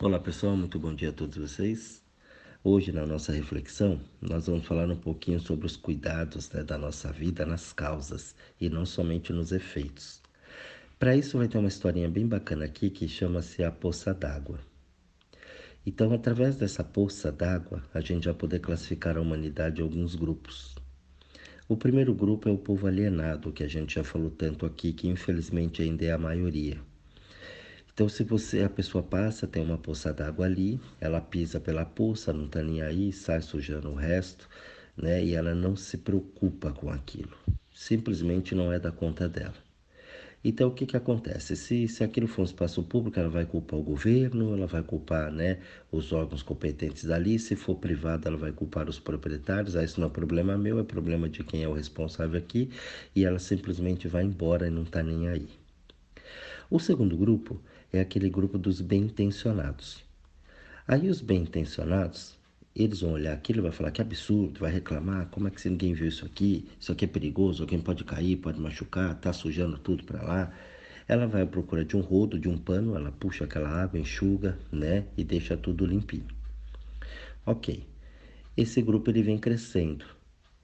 Olá pessoal, muito bom dia a todos vocês. Hoje na nossa reflexão nós vamos falar um pouquinho sobre os cuidados né, da nossa vida nas causas e não somente nos efeitos. Para isso vai ter uma historinha bem bacana aqui que chama-se a poça d'água. Então, através dessa poça d'água, a gente vai poder classificar a humanidade em alguns grupos. O primeiro grupo é o povo alienado, que a gente já falou tanto aqui, que infelizmente ainda é a maioria. Então, se você a pessoa passa, tem uma poça d'água ali, ela pisa pela poça, não está nem aí, sai sujando o resto, né? E ela não se preocupa com aquilo. Simplesmente não é da conta dela. Então, o que, que acontece? Se, se aquilo for um espaço público, ela vai culpar o governo, ela vai culpar né, os órgãos competentes dali. Se for privado, ela vai culpar os proprietários. Ah, isso não é problema meu, é problema de quem é o responsável aqui. E ela simplesmente vai embora e não está nem aí. O segundo grupo é aquele grupo dos bem-intencionados. Aí os bem-intencionados, eles vão olhar aquilo e vai falar que absurdo, vai reclamar, como é que ninguém viu isso aqui? Isso aqui é perigoso, alguém pode cair, pode machucar, tá sujando tudo para lá. Ela vai à procura de um rodo, de um pano, ela puxa aquela água, enxuga, né, e deixa tudo limpinho. OK. Esse grupo ele vem crescendo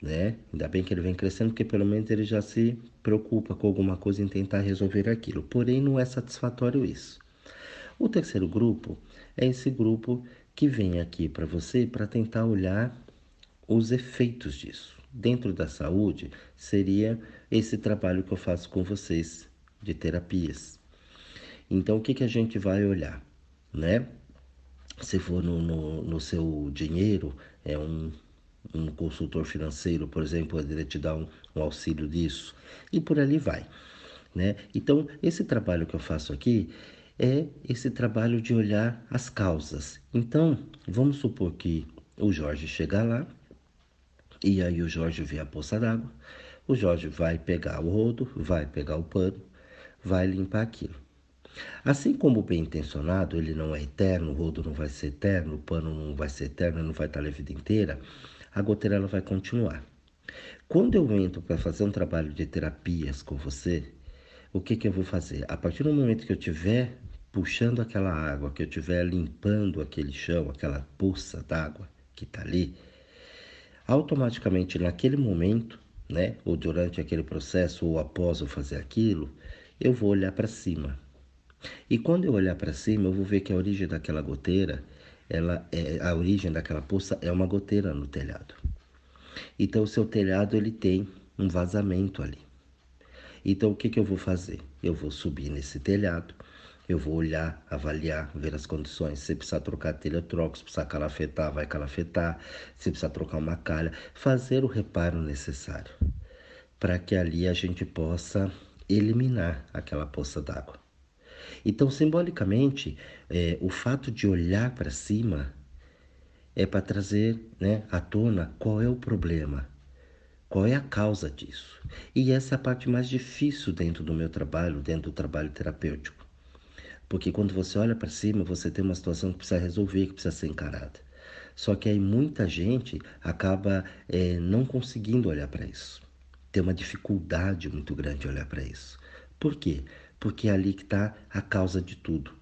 né? Ainda bem que ele vem crescendo, porque pelo menos ele já se preocupa com alguma coisa em tentar resolver aquilo. Porém, não é satisfatório isso. O terceiro grupo é esse grupo que vem aqui para você para tentar olhar os efeitos disso. Dentro da saúde, seria esse trabalho que eu faço com vocês de terapias. Então, o que, que a gente vai olhar, né? Se for no, no, no seu dinheiro, é um um consultor financeiro, por exemplo, poderia te dar um, um auxílio disso e por ali vai. Né? Então, esse trabalho que eu faço aqui é esse trabalho de olhar as causas. Então, vamos supor que o Jorge chega lá e aí o Jorge vê a poça d'água, o Jorge vai pegar o rodo, vai pegar o pano, vai limpar aquilo. Assim como o bem intencionado, ele não é eterno, o rodo não vai ser eterno, o pano não vai ser eterno, não vai estar a vida inteira, a goteira ela vai continuar. Quando eu entro para fazer um trabalho de terapias com você, o que, que eu vou fazer? A partir do momento que eu estiver puxando aquela água, que eu estiver limpando aquele chão, aquela poça d'água que está ali, automaticamente naquele momento, né, ou durante aquele processo, ou após eu fazer aquilo, eu vou olhar para cima. E quando eu olhar para cima, eu vou ver que a origem daquela goteira ela é, a origem daquela poça é uma goteira no telhado. Então o seu telhado ele tem um vazamento ali. Então o que, que eu vou fazer? Eu vou subir nesse telhado, eu vou olhar, avaliar, ver as condições. Se precisar trocar telha, eu troco. Se precisar calafetar, vai calafetar. Se precisar trocar uma calha, fazer o reparo necessário para que ali a gente possa eliminar aquela poça d'água. Então, simbolicamente, é, o fato de olhar para cima é para trazer né, à tona qual é o problema, qual é a causa disso. E essa é a parte mais difícil dentro do meu trabalho, dentro do trabalho terapêutico. Porque quando você olha para cima, você tem uma situação que precisa resolver, que precisa ser encarada. Só que aí muita gente acaba é, não conseguindo olhar para isso. Tem uma dificuldade muito grande de olhar para isso. Por quê? Porque é ali que está a causa de tudo.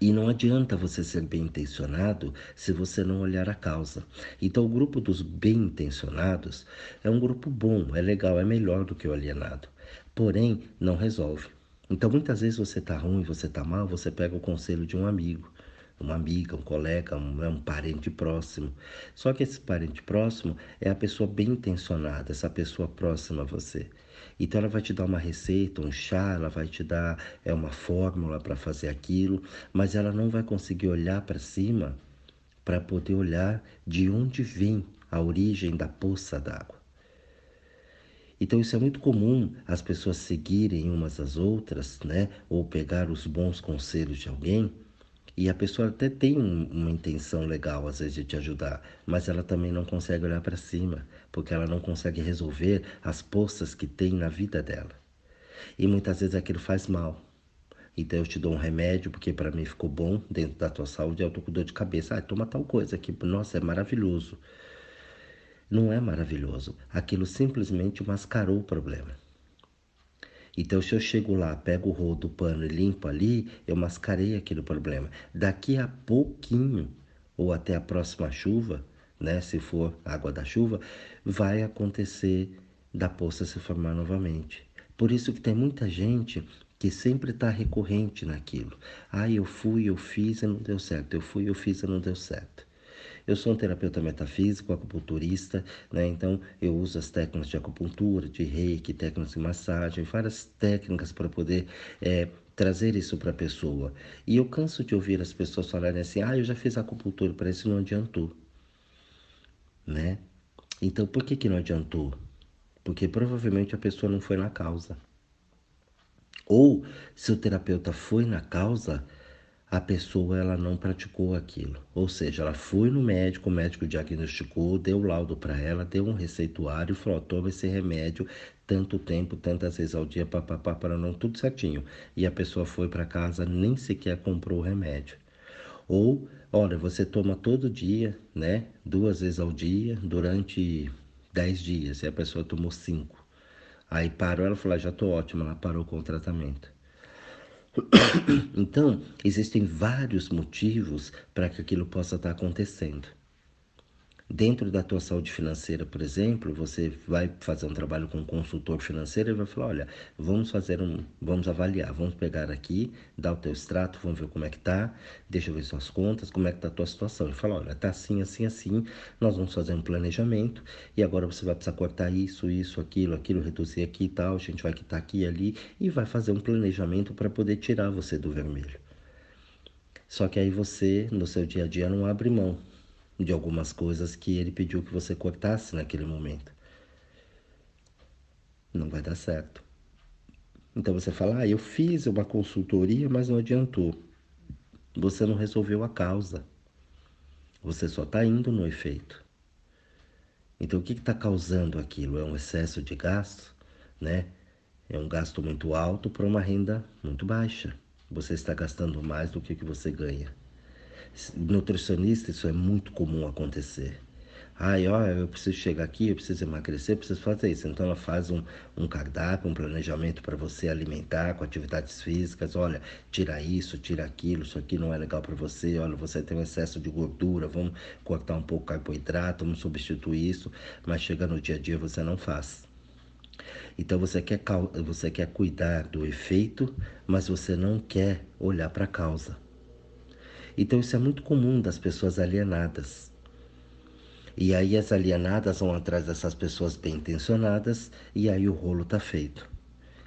E não adianta você ser bem intencionado se você não olhar a causa. Então, o grupo dos bem intencionados é um grupo bom, é legal, é melhor do que o alienado. Porém, não resolve. Então, muitas vezes você está ruim, você está mal, você pega o conselho de um amigo, uma amiga, um colega, um, é um parente próximo. Só que esse parente próximo é a pessoa bem intencionada, essa pessoa próxima a você. Então ela vai te dar uma receita, um chá, ela vai te dar é uma fórmula para fazer aquilo, mas ela não vai conseguir olhar para cima para poder olhar de onde vem a origem da poça d'água. Então isso é muito comum as pessoas seguirem umas às outras, né? Ou pegar os bons conselhos de alguém e a pessoa até tem uma intenção legal, às vezes, de te ajudar, mas ela também não consegue olhar para cima, porque ela não consegue resolver as poças que tem na vida dela. E muitas vezes aquilo faz mal. Então eu te dou um remédio, porque para mim ficou bom dentro da tua saúde, eu tô com dor de cabeça. Ah, toma tal coisa aqui. Nossa, é maravilhoso. Não é maravilhoso. Aquilo simplesmente mascarou o problema. Então, se eu chego lá, pego o rodo, o pano e limpo ali, eu mascarei aquele problema. Daqui a pouquinho, ou até a próxima chuva, né, se for água da chuva, vai acontecer da poça se formar novamente. Por isso que tem muita gente que sempre está recorrente naquilo. Ah, eu fui, eu fiz e não deu certo. Eu fui, eu fiz e não deu certo. Eu sou um terapeuta metafísico, acupunturista, né? Então eu uso as técnicas de acupuntura, de reiki, técnicas de massagem, várias técnicas para poder é, trazer isso para a pessoa. E eu canso de ouvir as pessoas falarem assim: ah, eu já fiz acupuntura, para isso não adiantou. Né? Então por que, que não adiantou? Porque provavelmente a pessoa não foi na causa. Ou se o terapeuta foi na causa, a pessoa ela não praticou aquilo. Ou seja, ela foi no médico, o médico diagnosticou, deu o laudo para ela, deu um receituário, falou: toma esse remédio tanto tempo, tantas vezes ao dia, papapá, para não, tudo certinho. E a pessoa foi para casa, nem sequer comprou o remédio. Ou, olha, você toma todo dia, né? Duas vezes ao dia, durante dez dias, e a pessoa tomou cinco. Aí parou, ela falou: ah, já estou ótima, ela parou com o tratamento. Então, existem vários motivos para que aquilo possa estar acontecendo. Dentro da tua saúde financeira, por exemplo, você vai fazer um trabalho com um consultor financeiro e vai falar, olha, vamos fazer um, vamos avaliar, vamos pegar aqui, dar o teu extrato, vamos ver como é que tá, deixa eu ver suas contas, como é que tá a tua situação. E fala, olha, tá assim, assim, assim, nós vamos fazer um planejamento e agora você vai precisar cortar isso, isso, aquilo, aquilo, reduzir aqui e tal, a gente vai quitar aqui e ali e vai fazer um planejamento para poder tirar você do vermelho. Só que aí você, no seu dia a dia, não abre mão de algumas coisas que ele pediu que você cortasse naquele momento. Não vai dar certo. Então você fala: ah, eu fiz uma consultoria, mas não adiantou. Você não resolveu a causa. Você só está indo no efeito. Então o que está causando aquilo? É um excesso de gasto, né? É um gasto muito alto para uma renda muito baixa. Você está gastando mais do que, que você ganha nutricionista, isso é muito comum acontecer. Ai, ó, eu preciso chegar aqui, eu preciso emagrecer, eu preciso fazer isso. Então ela faz um, um cardápio, um planejamento para você alimentar com atividades físicas. Olha, tira isso, tira aquilo, isso aqui não é legal para você. Olha, você tem um excesso de gordura, vamos cortar um pouco o carboidrato, vamos substituir isso. Mas chega no dia a dia você não faz. Então você quer, você quer cuidar do efeito, mas você não quer olhar para a causa. Então isso é muito comum das pessoas alienadas. E aí as alienadas vão atrás dessas pessoas bem intencionadas e aí o rolo está feito.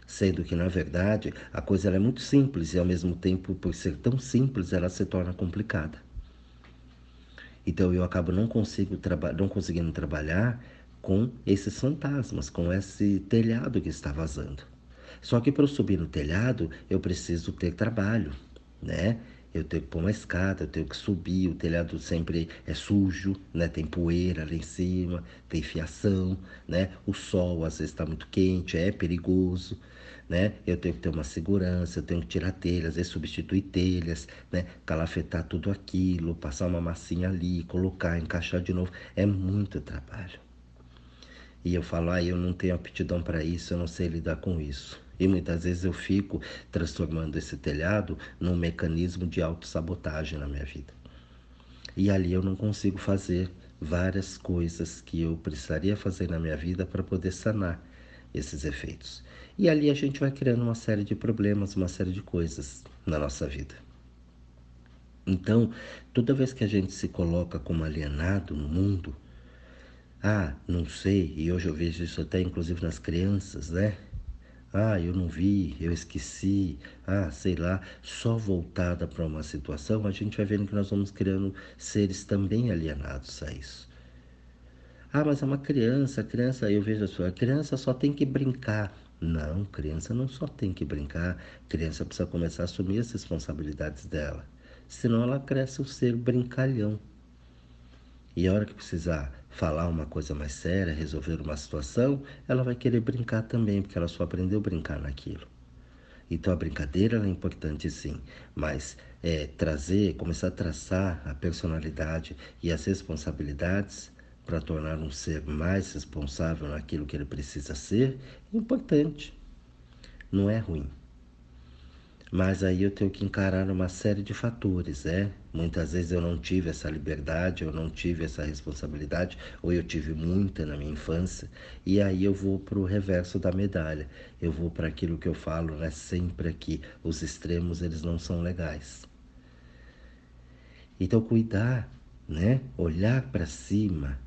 Sendo que, na verdade, a coisa é muito simples e, ao mesmo tempo, por ser tão simples, ela se torna complicada. Então, eu acabo não, consigo não conseguindo trabalhar com esses fantasmas, com esse telhado que está vazando. Só que para eu subir no telhado, eu preciso ter trabalho, né? Eu tenho que pôr uma escada, eu tenho que subir, o telhado sempre é sujo, né? Tem poeira lá em cima, tem fiação, né? O sol às vezes está muito quente, é perigoso, né? Eu tenho que ter uma segurança, eu tenho que tirar telhas, às vezes substituir telhas, né? Calafetar tudo aquilo, passar uma massinha ali, colocar, encaixar de novo, é muito trabalho. E eu falo, ah, eu não tenho aptidão para isso, eu não sei lidar com isso. E muitas vezes eu fico transformando esse telhado num mecanismo de autossabotagem na minha vida. E ali eu não consigo fazer várias coisas que eu precisaria fazer na minha vida para poder sanar esses efeitos. E ali a gente vai criando uma série de problemas, uma série de coisas na nossa vida. Então, toda vez que a gente se coloca como alienado no mundo, ah, não sei, e hoje eu vejo isso até inclusive nas crianças, né? Ah, eu não vi, eu esqueci, ah, sei lá, só voltada para uma situação, a gente vai vendo que nós vamos criando seres também alienados a isso. Ah, mas é uma criança, criança, eu vejo a sua, a criança só tem que brincar. Não, criança não só tem que brincar, criança precisa começar a assumir as responsabilidades dela. Senão ela cresce um ser brincalhão. E a hora que precisar falar uma coisa mais séria, resolver uma situação, ela vai querer brincar também, porque ela só aprendeu a brincar naquilo. Então a brincadeira é importante sim, mas é, trazer, começar a traçar a personalidade e as responsabilidades para tornar um ser mais responsável naquilo que ele precisa ser, é importante. não é ruim. Mas aí eu tenho que encarar uma série de fatores, né? Muitas vezes eu não tive essa liberdade, eu não tive essa responsabilidade, ou eu tive muita na minha infância, e aí eu vou para o reverso da medalha. Eu vou para aquilo que eu falo, né? Sempre aqui, os extremos eles não são legais. Então cuidar, né? Olhar para cima,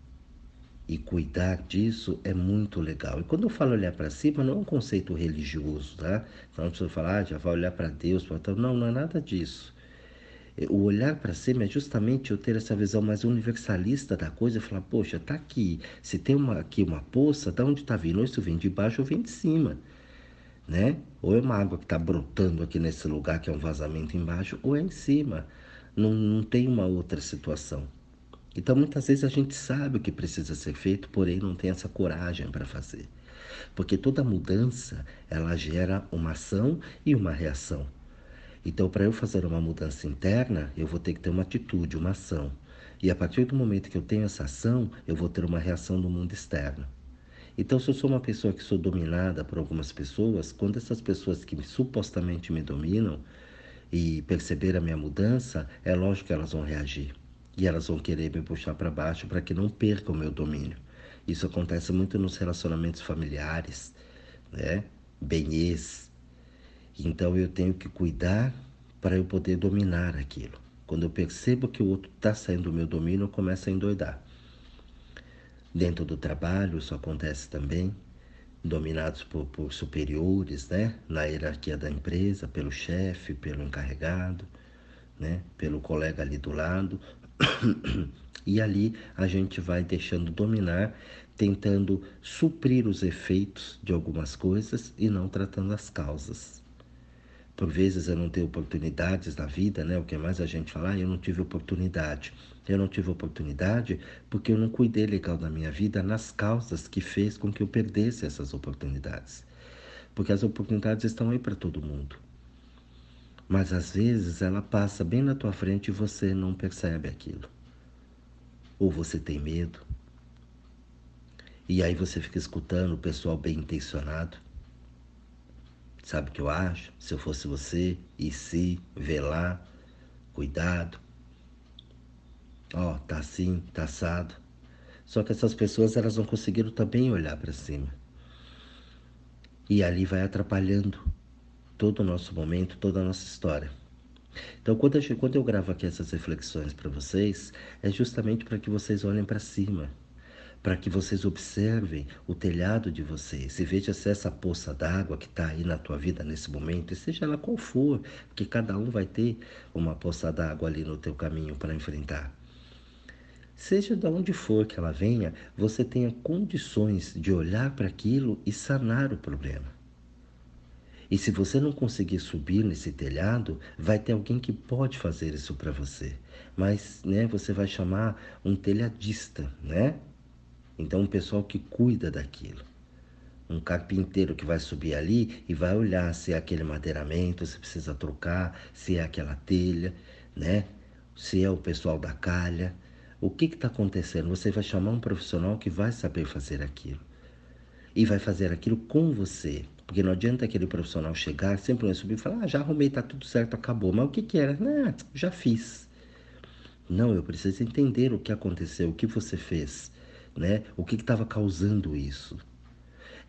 e cuidar disso é muito legal. E quando eu falo olhar para cima, não é um conceito religioso, tá? Então a pessoa fala, ah, já vai olhar para Deus, pra... não, não é nada disso. O olhar para cima é justamente eu ter essa visão mais universalista da coisa e falar, poxa, tá aqui. Se tem uma, aqui uma poça, da onde está vindo? Isso vem de baixo ou vem de cima, né? Ou é uma água que está brotando aqui nesse lugar que é um vazamento embaixo, ou é em cima. Não, não tem uma outra situação. Então muitas vezes a gente sabe o que precisa ser feito, porém não tem essa coragem para fazer. Porque toda mudança, ela gera uma ação e uma reação. Então, para eu fazer uma mudança interna, eu vou ter que ter uma atitude, uma ação. E a partir do momento que eu tenho essa ação, eu vou ter uma reação no mundo externo. Então, se eu sou uma pessoa que sou dominada por algumas pessoas, quando essas pessoas que supostamente me dominam e perceber a minha mudança, é lógico que elas vão reagir e elas vão querer me puxar para baixo para que não perca o meu domínio. Isso acontece muito nos relacionamentos familiares, né? Benhês. Então eu tenho que cuidar para eu poder dominar aquilo. Quando eu percebo que o outro está saindo do meu domínio, eu começo a endoidar. Dentro do trabalho, isso acontece também, dominados por, por superiores, né? Na hierarquia da empresa, pelo chefe, pelo encarregado, né? Pelo colega ali do lado, e ali a gente vai deixando dominar, tentando suprir os efeitos de algumas coisas e não tratando as causas. Por vezes eu não tenho oportunidades na vida, né? O que mais a gente fala, ah, eu não tive oportunidade. Eu não tive oportunidade porque eu não cuidei legal da minha vida nas causas que fez com que eu perdesse essas oportunidades. Porque as oportunidades estão aí para todo mundo. Mas às vezes ela passa bem na tua frente e você não percebe aquilo. Ou você tem medo. E aí você fica escutando o pessoal bem intencionado. Sabe o que eu acho? Se eu fosse você, e se, lá, cuidado. Ó, oh, tá assim, tá assado. Só que essas pessoas elas não conseguiram também olhar para cima. E ali vai atrapalhando todo o nosso momento, toda a nossa história. Então, quando eu, quando eu gravo aqui essas reflexões para vocês, é justamente para que vocês olhem para cima, para que vocês observem o telhado de vocês e vejam se essa poça d'água que está aí na tua vida nesse momento, seja ela qual for, porque cada um vai ter uma poça d'água ali no teu caminho para enfrentar. Seja de onde for que ela venha, você tenha condições de olhar para aquilo e sanar o problema. E se você não conseguir subir nesse telhado, vai ter alguém que pode fazer isso para você. Mas, né, você vai chamar um telhadista, né? Então, um pessoal que cuida daquilo. Um carpinteiro que vai subir ali e vai olhar se é aquele madeiramento, se precisa trocar, se é aquela telha, né? Se é o pessoal da calha. O que está acontecendo? Você vai chamar um profissional que vai saber fazer aquilo. E vai fazer aquilo com você, porque não adianta aquele profissional chegar, sempre vai subir e falar, ah, já arrumei, tá tudo certo, acabou. Mas o que que era? Não, já fiz. Não, eu preciso entender o que aconteceu, o que você fez, né? O que estava causando isso.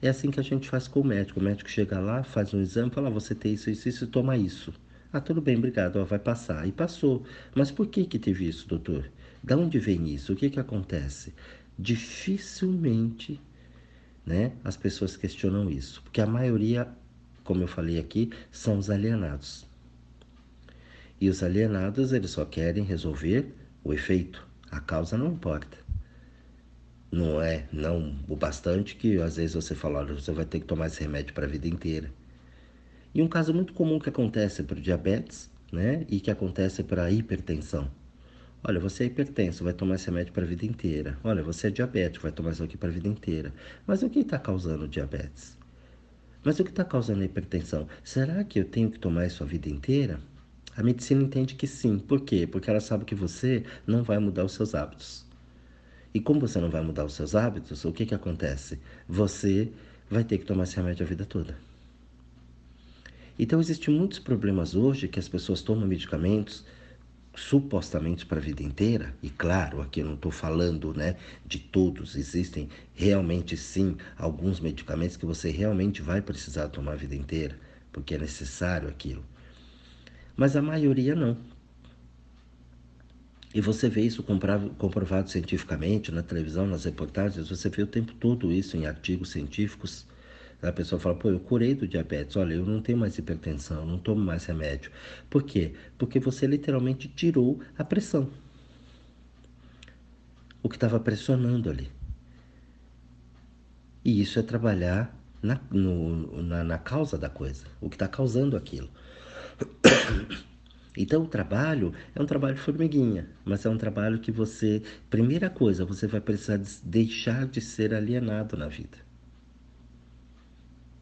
É assim que a gente faz com o médico. O médico chega lá, faz um exame, fala, ah, você tem isso, isso, isso, toma isso. Ah, tudo bem, obrigado, ó, vai passar. E passou. Mas por que que teve isso, doutor? Da onde vem isso? O que que acontece? Dificilmente né? As pessoas questionam isso, porque a maioria, como eu falei aqui, são os alienados. E os alienados, eles só querem resolver o efeito, a causa não importa. Não é não o bastante que às vezes você fala, olha, você vai ter que tomar esse remédio para a vida inteira. E um caso muito comum que acontece para o diabetes, né? E que acontece para a hipertensão. Olha, você é hipertenso, vai tomar esse remédio para a vida inteira. Olha, você é diabético, vai tomar isso aqui para a vida inteira. Mas o que está causando diabetes? Mas o que está causando a hipertensão? Será que eu tenho que tomar isso a vida inteira? A medicina entende que sim. Por quê? Porque ela sabe que você não vai mudar os seus hábitos. E como você não vai mudar os seus hábitos, o que, que acontece? Você vai ter que tomar esse remédio a vida toda. Então existem muitos problemas hoje que as pessoas tomam medicamentos supostamente para a vida inteira, e claro, aqui eu não estou falando né, de todos, existem realmente sim alguns medicamentos que você realmente vai precisar tomar a vida inteira, porque é necessário aquilo. Mas a maioria não. E você vê isso comprovado cientificamente na televisão, nas reportagens, você vê o tempo todo isso em artigos científicos. A pessoa fala, pô, eu curei do diabetes, olha, eu não tenho mais hipertensão, não tomo mais remédio. Por quê? Porque você literalmente tirou a pressão. O que estava pressionando ali. E isso é trabalhar na, no, na, na causa da coisa, o que está causando aquilo. Então o trabalho é um trabalho formiguinha, mas é um trabalho que você, primeira coisa, você vai precisar deixar de ser alienado na vida.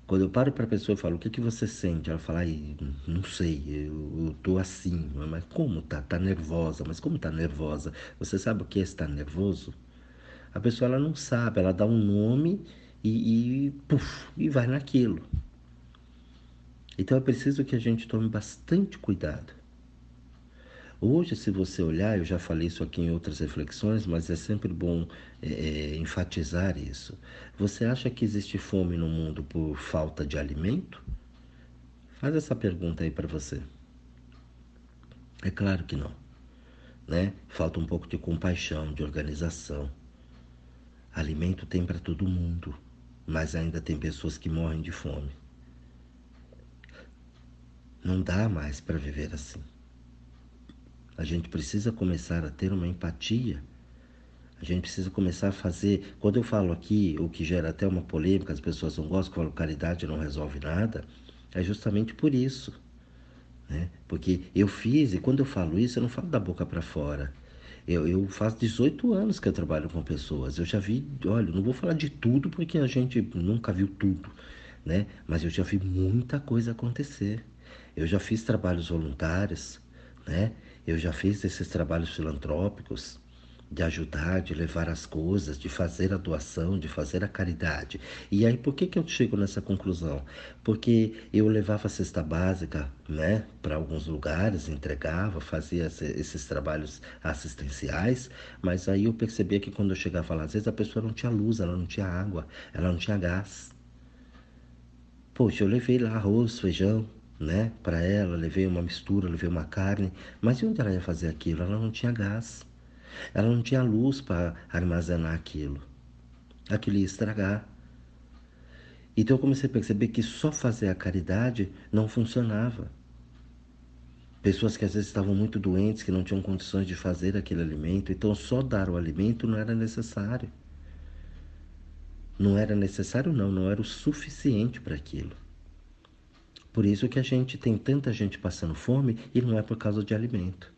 Quando eu paro para a pessoa e falo, o que, que você sente? Ela fala, não sei, eu, eu tô assim. Mas como tá? Tá nervosa. Mas como tá nervosa? Você sabe o que é estar nervoso? A pessoa ela não sabe, ela dá um nome e, e, e vai naquilo. Então é preciso que a gente tome bastante cuidado. Hoje, se você olhar, eu já falei isso aqui em outras reflexões, mas é sempre bom é, é, enfatizar isso. Você acha que existe fome no mundo por falta de alimento? Faz essa pergunta aí para você. É claro que não. Né? Falta um pouco de compaixão, de organização. Alimento tem para todo mundo, mas ainda tem pessoas que morrem de fome. Não dá mais para viver assim. A gente precisa começar a ter uma empatia. A gente precisa começar a fazer. Quando eu falo aqui, o que gera até uma polêmica, as pessoas não gostam, que eu falo caridade não resolve nada, é justamente por isso. Né? Porque eu fiz, e quando eu falo isso, eu não falo da boca para fora. Eu, eu faço 18 anos que eu trabalho com pessoas. Eu já vi, olha, não vou falar de tudo porque a gente nunca viu tudo, né? Mas eu já vi muita coisa acontecer. Eu já fiz trabalhos voluntários, né? Eu já fiz esses trabalhos filantrópicos de ajudar, de levar as coisas, de fazer a doação, de fazer a caridade. E aí por que que eu chego nessa conclusão? Porque eu levava a cesta básica, né, para alguns lugares, entregava, fazia esses trabalhos assistenciais, mas aí eu percebia que quando eu chegava lá, às vezes a pessoa não tinha luz, ela não tinha água, ela não tinha gás. Poxa, eu levei lá arroz, feijão, né, para ela, levei uma mistura, levei uma carne, mas e onde ela ia fazer aquilo? Ela não tinha gás, ela não tinha luz para armazenar aquilo, aquilo ia estragar. Então eu comecei a perceber que só fazer a caridade não funcionava. Pessoas que às vezes estavam muito doentes, que não tinham condições de fazer aquele alimento, então só dar o alimento não era necessário. Não era necessário, não, não era o suficiente para aquilo. Por isso que a gente tem tanta gente passando fome e não é por causa de alimento.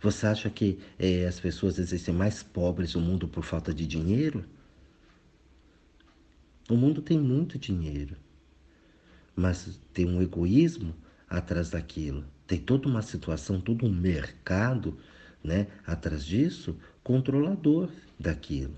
Você acha que é, as pessoas existem mais pobres no mundo por falta de dinheiro? O mundo tem muito dinheiro, mas tem um egoísmo atrás daquilo. Tem toda uma situação, todo um mercado né, atrás disso, controlador daquilo.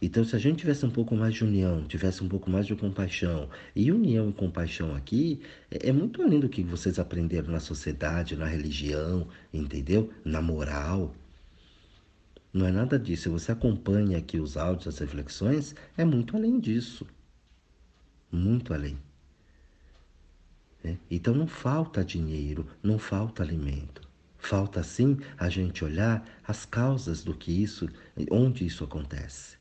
Então, se a gente tivesse um pouco mais de união, tivesse um pouco mais de compaixão, e união e compaixão aqui é, é muito além do que vocês aprenderam na sociedade, na religião, entendeu? Na moral. Não é nada disso. Se você acompanha aqui os áudios, as reflexões, é muito além disso. Muito além. É? Então não falta dinheiro, não falta alimento. Falta sim a gente olhar as causas do que isso, onde isso acontece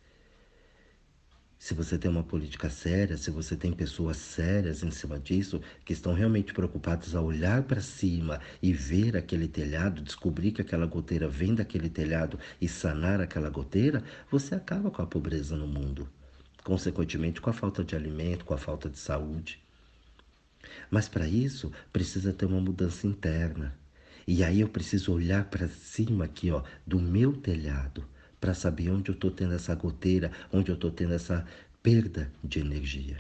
se você tem uma política séria, se você tem pessoas sérias em cima disso, que estão realmente preocupadas a olhar para cima e ver aquele telhado, descobrir que aquela goteira vem daquele telhado e sanar aquela goteira, você acaba com a pobreza no mundo. Consequentemente, com a falta de alimento, com a falta de saúde. Mas para isso, precisa ter uma mudança interna. E aí eu preciso olhar para cima aqui, ó, do meu telhado para saber onde eu estou tendo essa goteira, onde eu estou tendo essa perda de energia.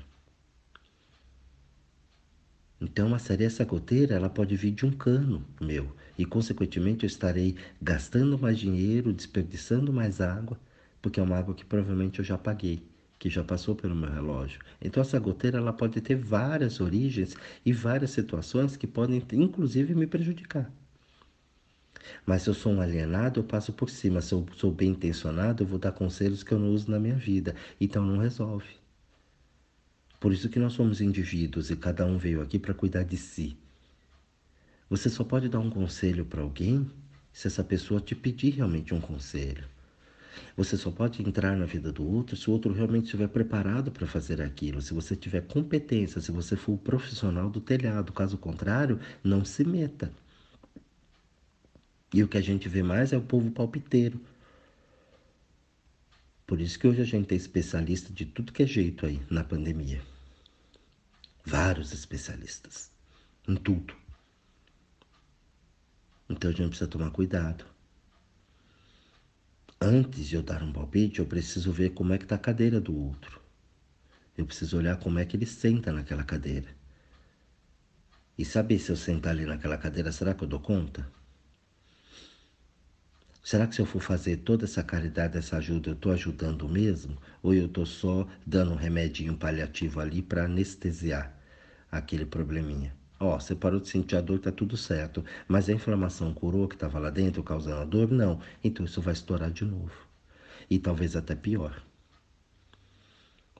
Então, seria essa goteira, ela pode vir de um cano meu e, consequentemente, eu estarei gastando mais dinheiro, desperdiçando mais água, porque é uma água que provavelmente eu já paguei que já passou pelo meu relógio. Então essa goteira ela pode ter várias origens e várias situações que podem inclusive me prejudicar. Mas se eu sou um alienado, eu passo por cima. Se eu sou bem intencionado, eu vou dar conselhos que eu não uso na minha vida. Então não resolve. Por isso que nós somos indivíduos e cada um veio aqui para cuidar de si. Você só pode dar um conselho para alguém se essa pessoa te pedir realmente um conselho. Você só pode entrar na vida do outro se o outro realmente estiver preparado para fazer aquilo, se você tiver competência, se você for o profissional do telhado. Caso contrário, não se meta. E o que a gente vê mais é o povo palpiteiro. Por isso que hoje a gente tem especialista de tudo que é jeito aí na pandemia. Vários especialistas em tudo. Então a gente precisa tomar cuidado. Antes de eu dar um palpite, eu preciso ver como é que está a cadeira do outro. Eu preciso olhar como é que ele senta naquela cadeira. E saber se eu sentar ali naquela cadeira, será que eu dou conta? Será que se eu for fazer toda essa caridade, essa ajuda, eu estou ajudando mesmo? Ou eu estou só dando um remedinho paliativo ali para anestesiar aquele probleminha? Ó, você parou de sentir a dor, tá tudo certo. Mas a inflamação curou que estava lá dentro, causando a dor? Não. Então isso vai estourar de novo. E talvez até pior.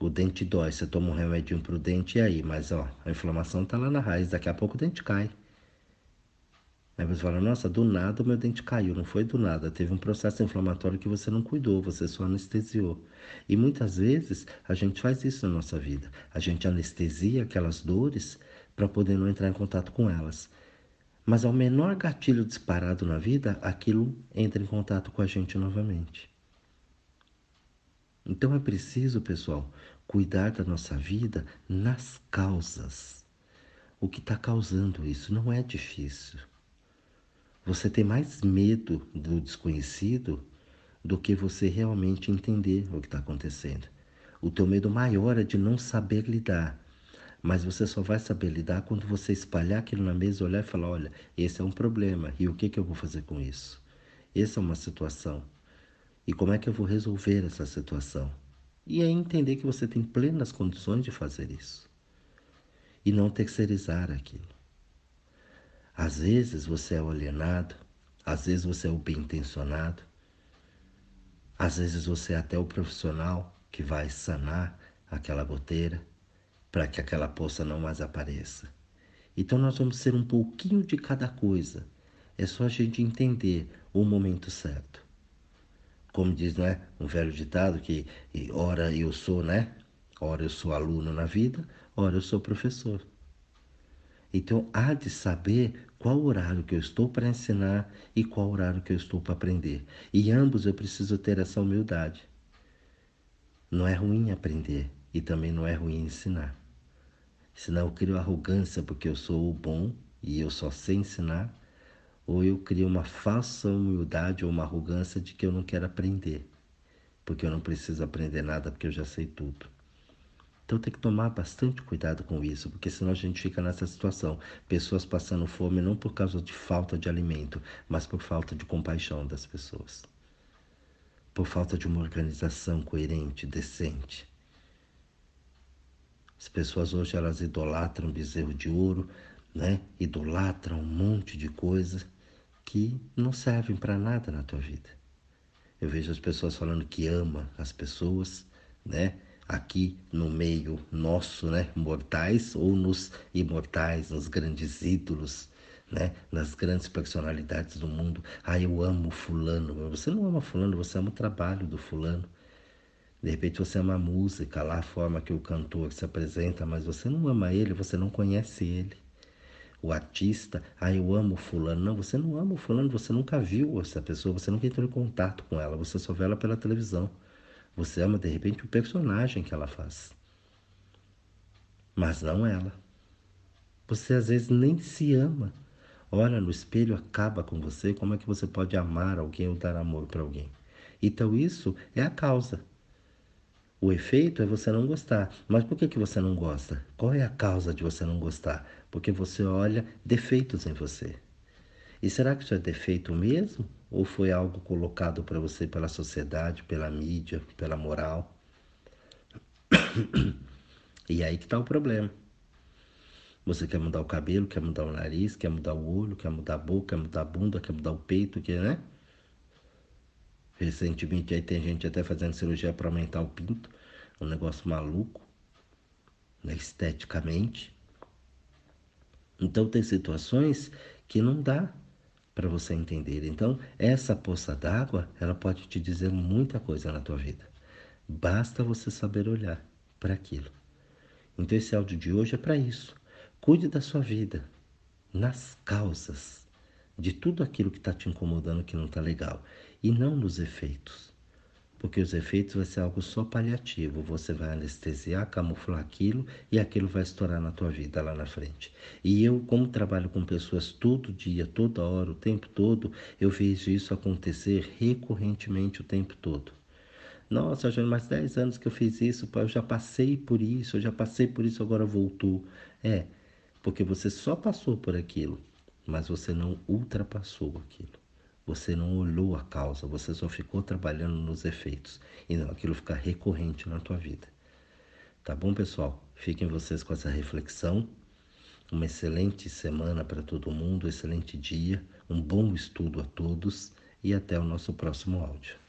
O dente dói, você toma um remedinho pro dente e aí, mas ó, a inflamação tá lá na raiz, daqui a pouco o dente cai. Aí você fala, nossa, do nada o meu dente caiu. Não foi do nada, teve um processo inflamatório que você não cuidou, você só anestesiou. E muitas vezes a gente faz isso na nossa vida. A gente anestesia aquelas dores para poder não entrar em contato com elas. Mas ao menor gatilho disparado na vida, aquilo entra em contato com a gente novamente. Então é preciso, pessoal, cuidar da nossa vida nas causas. O que está causando isso não é difícil. Você tem mais medo do desconhecido do que você realmente entender o que está acontecendo. O teu medo maior é de não saber lidar. Mas você só vai saber lidar quando você espalhar aquilo na mesa, olhar e falar: olha, esse é um problema e o que, que eu vou fazer com isso? Essa é uma situação. E como é que eu vou resolver essa situação? E aí entender que você tem plenas condições de fazer isso. E não terceirizar aquilo. Às vezes você é o alienado, às vezes você é o bem intencionado, às vezes você é até o profissional que vai sanar aquela goteira para que aquela poça não mais apareça. Então nós vamos ser um pouquinho de cada coisa. É só a gente entender o momento certo. Como diz, né, um velho ditado que ora eu sou, né? Ora eu sou aluno na vida, ora eu sou professor. Então há de saber qual horário que eu estou para ensinar e qual horário que eu estou para aprender. E ambos eu preciso ter essa humildade. Não é ruim aprender e também não é ruim ensinar. Senão eu crio arrogância porque eu sou o bom e eu só sei ensinar, ou eu crio uma falsa humildade ou uma arrogância de que eu não quero aprender, porque eu não preciso aprender nada porque eu já sei tudo. Então tem que tomar bastante cuidado com isso, porque senão a gente fica nessa situação. Pessoas passando fome não por causa de falta de alimento, mas por falta de compaixão das pessoas. Por falta de uma organização coerente, decente. As pessoas hoje elas idolatram bezerro de ouro, né? Idolatram um monte de coisas que não servem para nada na tua vida. Eu vejo as pessoas falando que ama as pessoas, né? Aqui no meio nosso, né? Mortais ou nos imortais, nos grandes ídolos, né? Nas grandes personalidades do mundo. Ah, eu amo fulano. Você não ama fulano, você ama o trabalho do fulano. De repente você ama a música, lá a forma que o cantor se apresenta, mas você não ama ele, você não conhece ele. O artista, ah, eu amo fulano. Não, você não ama o fulano, você nunca viu essa pessoa, você nunca entrou em contato com ela, você só vê ela pela televisão. Você ama, de repente, o personagem que ela faz. Mas não ela. Você às vezes nem se ama. Olha no espelho, acaba com você. Como é que você pode amar alguém ou dar amor para alguém? Então, isso é a causa. O efeito é você não gostar. Mas por que, que você não gosta? Qual é a causa de você não gostar? Porque você olha defeitos em você. E será que isso é defeito mesmo? Ou foi algo colocado para você pela sociedade, pela mídia, pela moral? E aí que está o problema. Você quer mudar o cabelo, quer mudar o nariz, quer mudar o olho, quer mudar a boca, quer mudar a bunda, quer mudar o peito, quer, né? Recentemente aí tem gente até fazendo cirurgia para aumentar o pinto, um negócio maluco, né? esteticamente. Então tem situações que não dá para você entender. Então, essa poça d'água, ela pode te dizer muita coisa na tua vida. Basta você saber olhar para aquilo. Então esse áudio de hoje é para isso. Cuide da sua vida, nas causas de tudo aquilo que está te incomodando que não está legal e não nos efeitos. Porque os efeitos vai ser algo só paliativo. Você vai anestesiar, camuflar aquilo e aquilo vai estourar na tua vida lá na frente. E eu, como trabalho com pessoas todo dia, toda hora, o tempo todo, eu vejo isso acontecer recorrentemente o tempo todo. Nossa, já mais 10 anos que eu fiz isso, eu já passei por isso, eu já passei por isso, agora voltou. É, porque você só passou por aquilo, mas você não ultrapassou aquilo. Você não olhou a causa, você só ficou trabalhando nos efeitos e não aquilo ficar recorrente na tua vida. Tá bom, pessoal? Fiquem vocês com essa reflexão. Uma excelente semana para todo mundo, excelente dia, um bom estudo a todos e até o nosso próximo áudio.